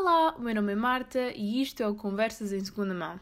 Olá, o meu nome é Marta e isto é o Conversas em Segunda Mão.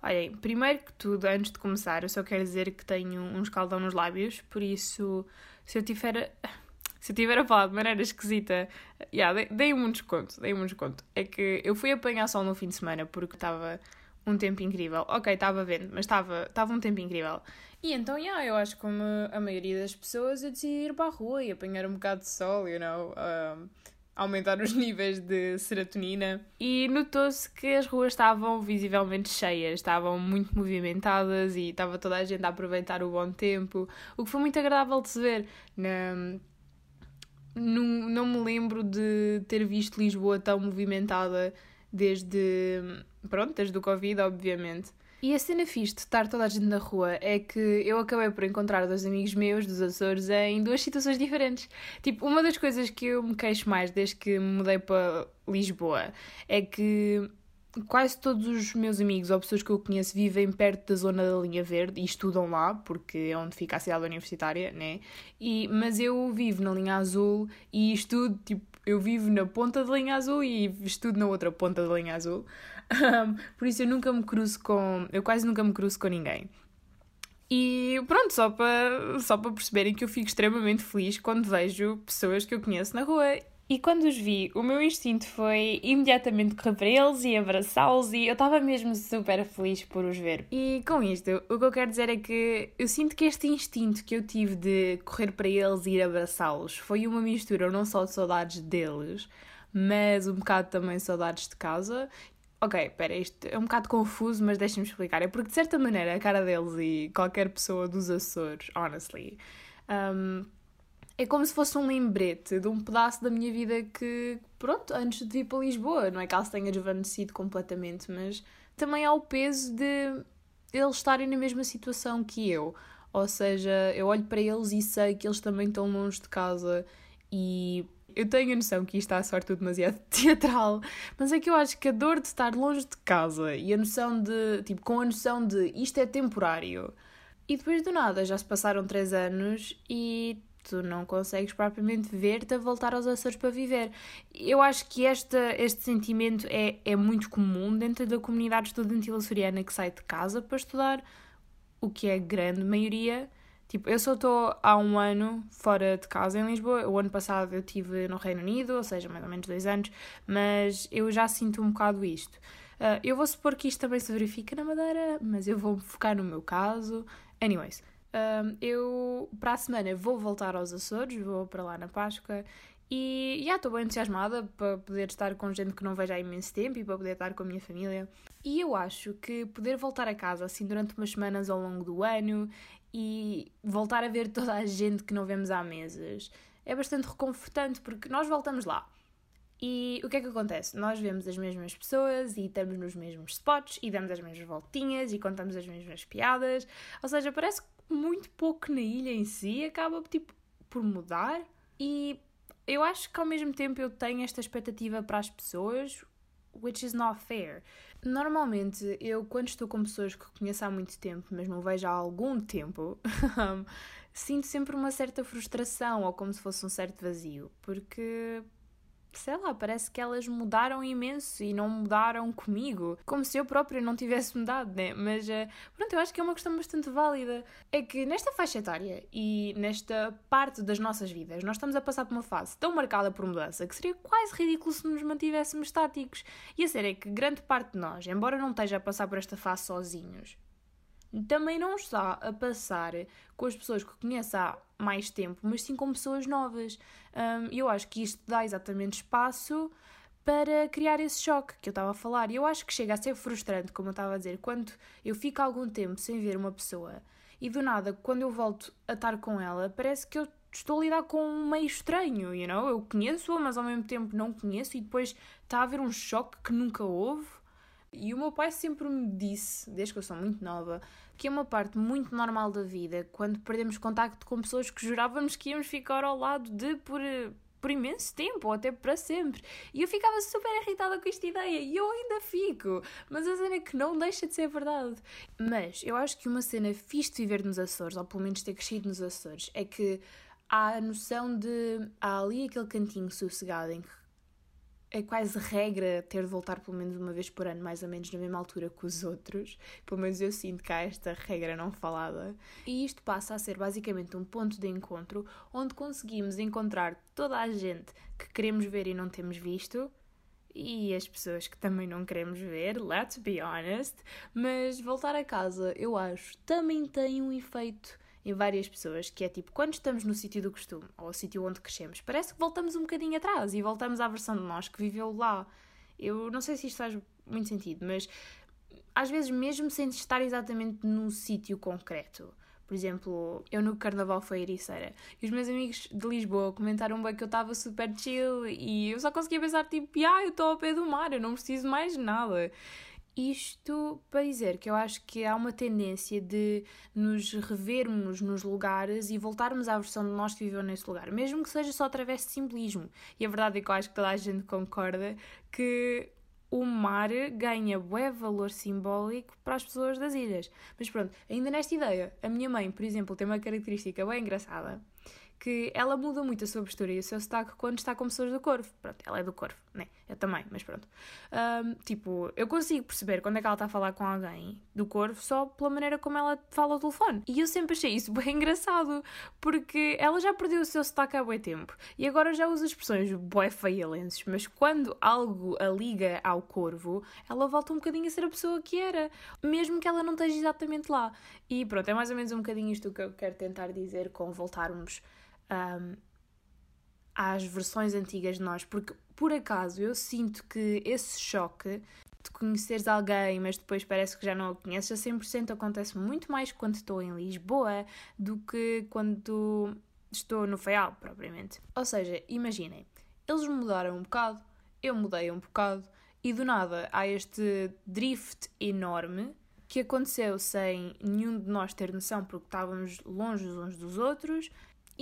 Olhem, primeiro que tudo, antes de começar, eu só quero dizer que tenho um escaldão nos lábios, por isso, se eu tiver. Se eu tiver a falar de maneira esquisita, yeah, deem-me um desconto, deem-me um desconto. É que eu fui apanhar sol no fim de semana porque estava um tempo incrível. Ok, estava vendo, mas estava, um tempo incrível. E então, yeah, eu acho que como a maioria das pessoas, eu decidi ir para a rua e apanhar um bocado de sol, you know, um, aumentar os níveis de serotonina. E notou-se que as ruas estavam visivelmente cheias, estavam muito movimentadas e estava toda a gente a aproveitar o bom tempo, o que foi muito agradável de se ver. Na, não, não me lembro de ter visto Lisboa tão movimentada desde, pronto, desde o Covid, obviamente. E a cena fixe de estar toda a gente na rua é que eu acabei por encontrar dois amigos meus dos Açores em duas situações diferentes. Tipo, uma das coisas que eu me queixo mais desde que me mudei para Lisboa é que quase todos os meus amigos ou pessoas que eu conheço vivem perto da zona da linha verde e estudam lá, porque é onde fica a cidade universitária, né? E, mas eu vivo na linha azul e estudo, tipo, eu vivo na ponta da linha azul e estudo na outra ponta da linha azul. Um, por isso eu nunca me cruzo com. Eu quase nunca me cruzo com ninguém. E pronto, só para só para perceberem que eu fico extremamente feliz quando vejo pessoas que eu conheço na rua e quando os vi, o meu instinto foi imediatamente correr para eles e abraçá-los e eu estava mesmo super feliz por os ver. E com isto, o que eu quero dizer é que eu sinto que este instinto que eu tive de correr para eles e ir abraçá-los foi uma mistura não só de saudades deles, mas um bocado também saudades de casa. Ok, espera, isto é um bocado confuso, mas deixem-me explicar. É porque, de certa maneira, a cara deles e qualquer pessoa dos Açores, honestly, um, é como se fosse um lembrete de um pedaço da minha vida que, pronto, antes de vir para Lisboa, não é que ela se tenha desvanecido completamente, mas também há o peso de eles estarem na mesma situação que eu. Ou seja, eu olho para eles e sei que eles também estão longe de casa e eu tenho a noção que isto está a sorte demasiado teatral, mas é que eu acho que a dor de estar longe de casa e a noção de, tipo, com a noção de isto é temporário. E depois do nada já se passaram três anos e tu não consegues propriamente ver-te a voltar aos Açores para viver. Eu acho que esta, este sentimento é, é muito comum dentro da comunidade estudantil açoriana que sai de casa para estudar, o que é grande maioria. Tipo, eu só estou há um ano fora de casa em Lisboa. O ano passado eu estive no Reino Unido, ou seja, mais ou menos dois anos, mas eu já sinto um bocado isto. Uh, eu vou supor que isto também se verifica na Madeira, mas eu vou focar no meu caso. Anyways, um, eu, para a semana, vou voltar aos Açores, vou para lá na Páscoa e já estou bem entusiasmada para poder estar com gente que não vejo há imenso tempo e para poder estar com a minha família. E eu acho que poder voltar a casa assim durante umas semanas ao longo do ano e voltar a ver toda a gente que não vemos há meses é bastante reconfortante porque nós voltamos lá. E o que é que acontece? Nós vemos as mesmas pessoas e estamos nos mesmos spots e damos as mesmas voltinhas e contamos as mesmas piadas. Ou seja, parece que muito pouco na ilha em si acaba tipo por mudar e eu acho que ao mesmo tempo eu tenho esta expectativa para as pessoas which is not fair. Normalmente eu quando estou com pessoas que conheço há muito tempo, mas não vejo há algum tempo, sinto sempre uma certa frustração ou como se fosse um certo vazio, porque sei lá, parece que elas mudaram imenso e não mudaram comigo. Como se eu própria não tivesse mudado, né? Mas uh, pronto, eu acho que é uma questão bastante válida. É que nesta faixa etária e nesta parte das nossas vidas, nós estamos a passar por uma fase tão marcada por mudança que seria quase ridículo se nos mantivéssemos estáticos. E a ser é que grande parte de nós, embora não esteja a passar por esta fase sozinhos, também não está a passar com as pessoas que conheço há mais tempo, mas sim com pessoas novas. Um, eu acho que isto dá exatamente espaço para criar esse choque que eu estava a falar. E eu acho que chega a ser frustrante, como eu estava a dizer, quando eu fico algum tempo sem ver uma pessoa e do nada, quando eu volto a estar com ela, parece que eu estou a lidar com um meio estranho, you know? Eu conheço-a, mas ao mesmo tempo não conheço e depois está a haver um choque que nunca houve. E o meu pai sempre me disse, desde que eu sou muito nova, que é uma parte muito normal da vida quando perdemos contacto com pessoas que jurávamos que íamos ficar ao lado de por por imenso tempo ou até para sempre. E eu ficava super irritada com esta ideia e eu ainda fico. Mas a cena é que não deixa de ser verdade. Mas eu acho que uma cena fixe de viver nos Açores, ou pelo menos ter crescido nos Açores, é que há a noção de. há ali aquele cantinho sossegado em que é quase regra ter de voltar pelo menos uma vez por ano, mais ou menos na mesma altura que os outros. Pelo menos eu sinto que há esta regra não falada. E isto passa a ser basicamente um ponto de encontro onde conseguimos encontrar toda a gente que queremos ver e não temos visto. E as pessoas que também não queremos ver, let's be honest. Mas voltar a casa, eu acho, também tem um efeito em várias pessoas, que é tipo, quando estamos no sítio do costume, ou o sítio onde crescemos, parece que voltamos um bocadinho atrás e voltamos à versão de nós que viveu lá. Eu não sei se isto faz muito sentido, mas às vezes mesmo sem estar exatamente no sítio concreto. Por exemplo, eu no carnaval fui Ericeira e os meus amigos de Lisboa comentaram bem que eu estava super chill e eu só conseguia pensar tipo, ah, eu estou ao pé do mar, eu não preciso mais nada. Isto para dizer que eu acho que há uma tendência de nos revermos nos lugares e voltarmos à versão de nós que viveu nesse lugar, mesmo que seja só através de simbolismo. E a verdade é que eu acho que toda a gente concorda que o mar ganha bué valor simbólico para as pessoas das ilhas. Mas pronto, ainda nesta ideia, a minha mãe, por exemplo, tem uma característica bem engraçada, que ela muda muito a sua postura e o seu sotaque quando está com pessoas do Corvo. Pronto, ela é do Corvo, né? Eu também, mas pronto. Um, tipo, eu consigo perceber quando é que ela está a falar com alguém do Corvo só pela maneira como ela fala ao telefone. E eu sempre achei isso bem engraçado, porque ela já perdeu o seu sotaque há bem tempo e agora já usa expressões bué feialenses, mas quando algo a liga ao Corvo, ela volta um bocadinho a ser a pessoa que era, mesmo que ela não esteja exatamente lá. E pronto, é mais ou menos um bocadinho isto que eu quero tentar dizer com voltarmos um, às versões antigas de nós, porque por acaso eu sinto que esse choque de conheceres alguém, mas depois parece que já não a conheces, a 100% acontece muito mais quando estou em Lisboa do que quando estou no Feial, propriamente. Ou seja, imaginem, eles mudaram um bocado, eu mudei um bocado, e do nada há este drift enorme que aconteceu sem nenhum de nós ter noção porque estávamos longe uns dos outros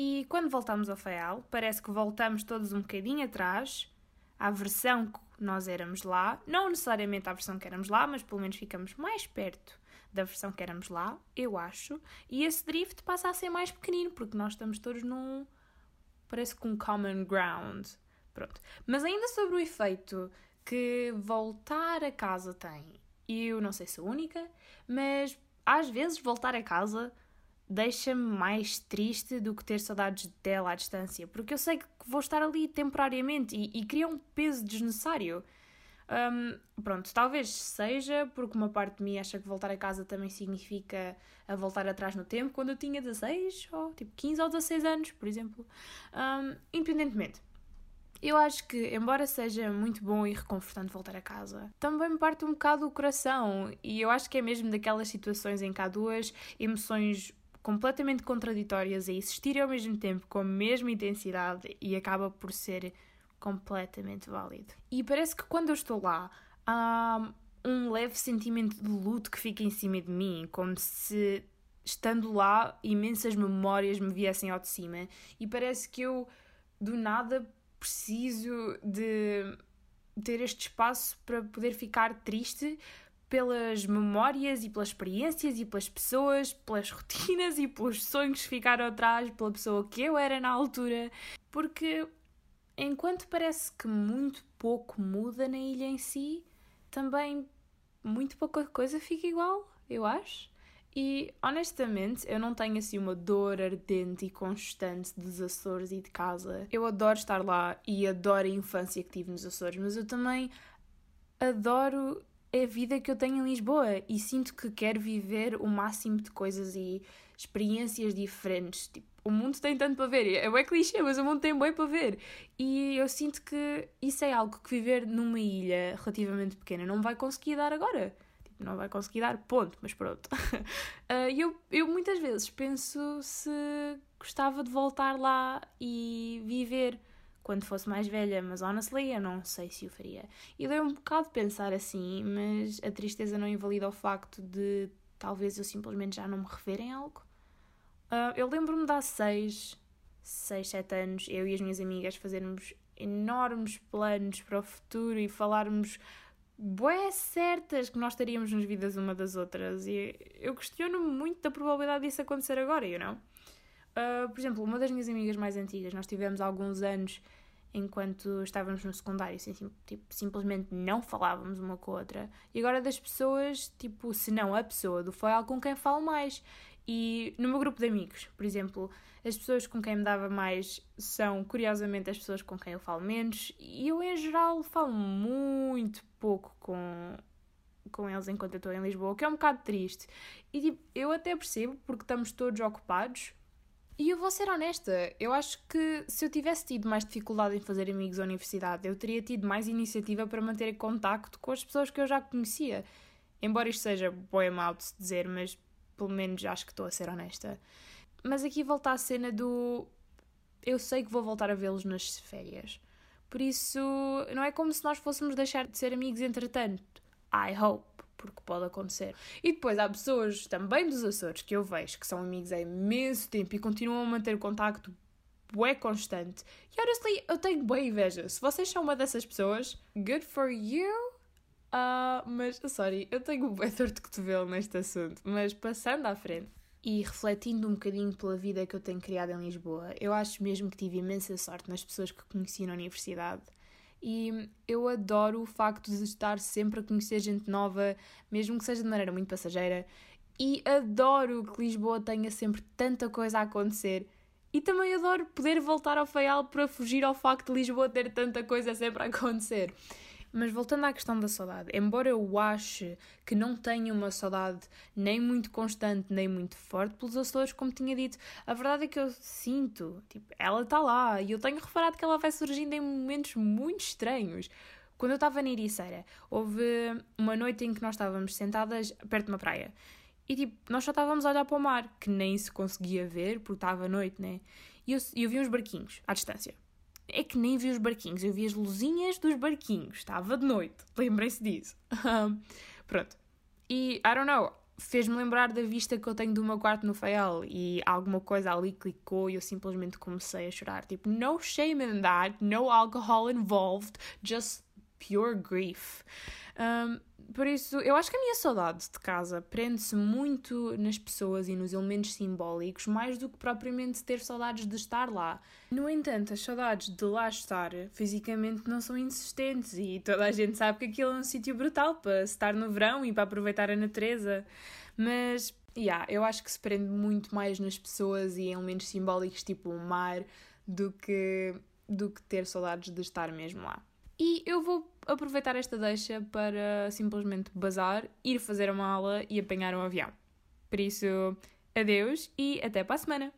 e quando voltamos ao Faial, parece que voltamos todos um bocadinho atrás, à versão que nós éramos lá. Não necessariamente à versão que éramos lá, mas pelo menos ficamos mais perto da versão que éramos lá, eu acho. E esse drift passa a ser mais pequenino, porque nós estamos todos num. parece que um common ground. Pronto. Mas ainda sobre o efeito que voltar a casa tem. Eu não sei se sou única, mas às vezes voltar a casa deixa-me mais triste do que ter saudades dela à distância, porque eu sei que vou estar ali temporariamente e, e cria um peso desnecessário. Um, pronto, talvez seja porque uma parte de mim acha que voltar a casa também significa a voltar atrás no tempo, quando eu tinha 16 ou tipo 15 ou 16 anos, por exemplo. Um, independentemente. Eu acho que, embora seja muito bom e reconfortante voltar a casa, também me parte um bocado o coração. E eu acho que é mesmo daquelas situações em que há duas emoções completamente contraditórias a existir ao mesmo tempo com a mesma intensidade e acaba por ser completamente válido. E parece que quando eu estou lá há um leve sentimento de luto que fica em cima de mim, como se estando lá imensas memórias me viessem ao de cima e parece que eu do nada preciso de ter este espaço para poder ficar triste pelas memórias e pelas experiências e pelas pessoas, pelas rotinas e pelos sonhos que ficaram atrás, pela pessoa que eu era na altura, porque enquanto parece que muito pouco muda na ilha em si, também muito pouca coisa fica igual, eu acho. E honestamente, eu não tenho assim uma dor ardente e constante dos Açores e de casa. Eu adoro estar lá e adoro a infância que tive nos Açores, mas eu também adoro a vida que eu tenho em Lisboa e sinto que quero viver o máximo de coisas e experiências diferentes. Tipo, o mundo tem tanto para ver. É bem clichê, mas o mundo tem bem para ver. E eu sinto que isso é algo que viver numa ilha relativamente pequena não vai conseguir dar agora. Tipo, não vai conseguir dar, ponto, mas pronto. uh, eu, eu muitas vezes penso se gostava de voltar lá e viver quando fosse mais velha, mas honestly eu não sei se o faria. E deu um bocado de pensar assim, mas a tristeza não invalida o facto de talvez eu simplesmente já não me rever em algo. Uh, eu lembro-me de há seis, 6, 7 anos, eu e as minhas amigas fazermos enormes planos para o futuro e falarmos boas certas que nós estaríamos nas vidas uma das outras. E eu questiono muito da probabilidade disso acontecer agora, you know? Uh, por exemplo, uma das minhas amigas mais antigas, nós tivemos alguns anos enquanto estávamos no secundário, assim, tipo, simplesmente não falávamos uma com a outra. E agora das pessoas, tipo, se não a pessoa do foil com quem falo mais. E no meu grupo de amigos, por exemplo, as pessoas com quem me dava mais são, curiosamente, as pessoas com quem eu falo menos. E eu, em geral, falo muito pouco com, com eles enquanto eu estou em Lisboa, o que é um bocado triste. E tipo, eu até percebo porque estamos todos ocupados. E eu vou ser honesta, eu acho que se eu tivesse tido mais dificuldade em fazer amigos à universidade, eu teria tido mais iniciativa para manter contacto com as pessoas que eu já conhecia. Embora isto seja boa mal de se dizer, mas pelo menos acho que estou a ser honesta. Mas aqui volta à cena do. Eu sei que vou voltar a vê-los nas férias. Por isso, não é como se nós fôssemos deixar de ser amigos entretanto. I hope, porque pode acontecer. E depois há pessoas também dos Açores que eu vejo que são amigos há imenso tempo e continuam a manter contacto bué constante. E honestly, eu tenho boa inveja. Se vocês são uma dessas pessoas, good for you. Uh, mas, sorry, eu tenho bué dor de cotovelo neste assunto. Mas passando à frente e refletindo um bocadinho pela vida que eu tenho criado em Lisboa, eu acho mesmo que tive imensa sorte nas pessoas que conheci na universidade. E eu adoro o facto de estar sempre a conhecer gente nova, mesmo que seja de maneira muito passageira. E adoro que Lisboa tenha sempre tanta coisa a acontecer. E também adoro poder voltar ao Faial para fugir ao facto de Lisboa ter tanta coisa sempre a acontecer. Mas voltando à questão da saudade, embora eu ache que não tenha uma saudade nem muito constante, nem muito forte pelos Açores, como tinha dito, a verdade é que eu sinto, tipo, ela está lá e eu tenho reparado que ela vai surgindo em momentos muito estranhos. Quando eu estava na Ericeira, houve uma noite em que nós estávamos sentadas perto de uma praia. E tipo, nós só estávamos a olhar para o mar, que nem se conseguia ver, porque estava noite, né? E eu, eu vi uns barquinhos à distância é que nem vi os barquinhos, eu vi as luzinhas dos barquinhos, estava de noite, lembrem-se disso. Pronto. E, I don't know, fez-me lembrar da vista que eu tenho do meu quarto no Faial e alguma coisa ali clicou e eu simplesmente comecei a chorar. Tipo, no shame in that, no alcohol involved, just pure grief. Um, por isso, eu acho que a minha saudade de casa prende-se muito nas pessoas e nos elementos simbólicos, mais do que propriamente ter saudades de estar lá. No entanto, as saudades de lá estar fisicamente não são insistentes e toda a gente sabe que aquilo é um sítio brutal para estar no verão e para aproveitar a natureza. Mas, yeah, eu acho que se prende muito mais nas pessoas e em elementos simbólicos, tipo o mar, do que, do que ter saudades de estar mesmo lá. E eu vou aproveitar esta deixa para simplesmente bazar, ir fazer a mala e apanhar um avião. Por isso, adeus e até para a semana!